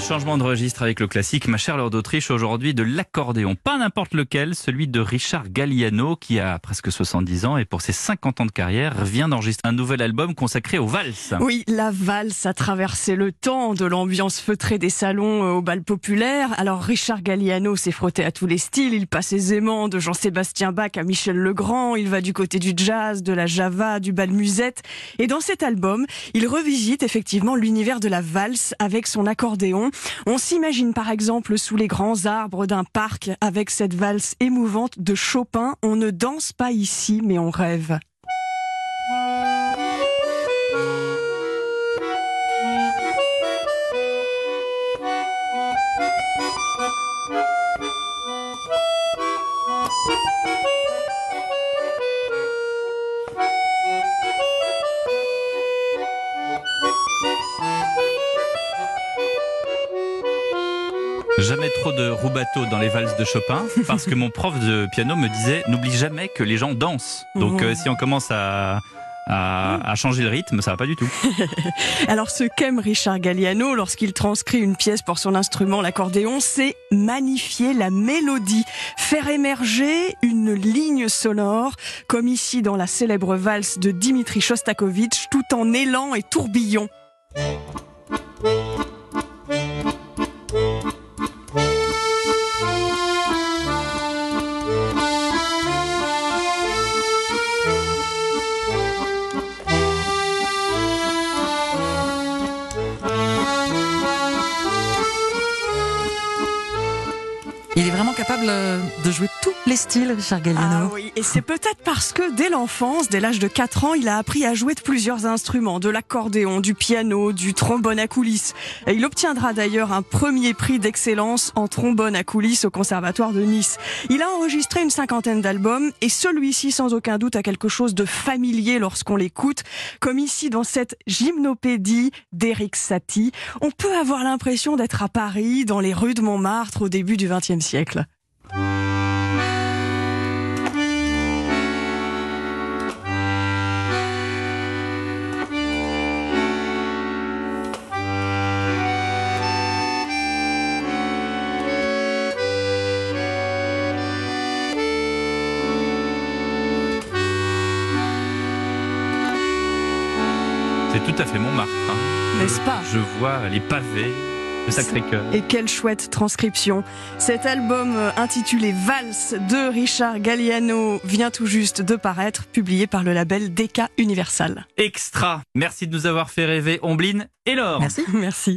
changement de registre avec le classique Ma chère Lord d'Autriche aujourd'hui de l'accordéon. Pas n'importe lequel, celui de Richard Galliano qui a presque 70 ans et pour ses 50 ans de carrière vient d'enregistrer un nouvel album consacré aux valses. Oui, la valse a traversé le temps de l'ambiance feutrée des salons euh, au bal populaire. Alors Richard Galliano s'est frotté à tous les styles. Il passe aisément de Jean-Sébastien Bach à Michel Legrand. Il va du côté du jazz, de la java, du bal musette. Et dans cet album, il revisite effectivement l'univers de la valse avec son accordéon. On s'imagine par exemple sous les grands arbres d'un parc avec cette valse émouvante de Chopin. On ne danse pas ici, mais on rêve. Jamais trop de rubato dans les valses de Chopin, parce que mon prof de piano me disait n'oublie jamais que les gens dansent. Donc euh, si on commence à, à, changer le rythme, ça va pas du tout. Alors ce qu'aime Richard Galliano lorsqu'il transcrit une pièce pour son instrument, l'accordéon, c'est magnifier la mélodie, faire émerger une ligne sonore, comme ici dans la célèbre valse de Dimitri Shostakovich, tout en élan et tourbillon. Il est vraiment capable euh, de jouer tous les styles, Richard Galliano. Ah oui, et c'est peut-être parce que dès l'enfance, dès l'âge de 4 ans, il a appris à jouer de plusieurs instruments, de l'accordéon, du piano, du trombone à coulisses. Et il obtiendra d'ailleurs un premier prix d'excellence en trombone à coulisses au Conservatoire de Nice. Il a enregistré une cinquantaine d'albums et celui-ci, sans aucun doute, a quelque chose de familier lorsqu'on l'écoute, comme ici dans cette gymnopédie d'Eric Satie. On peut avoir l'impression d'être à Paris, dans les rues de Montmartre au début du XXe siècle. C'est tout à fait Montmartre. Hein. N'est-ce pas Je vois les pavés, le Sacré-Cœur. Et quelle chouette transcription. Cet album euh, intitulé Valse de Richard Galliano vient tout juste de paraître, publié par le label Decca Universal. Extra. Merci de nous avoir fait rêver, Ombline et Laure. Merci. Merci.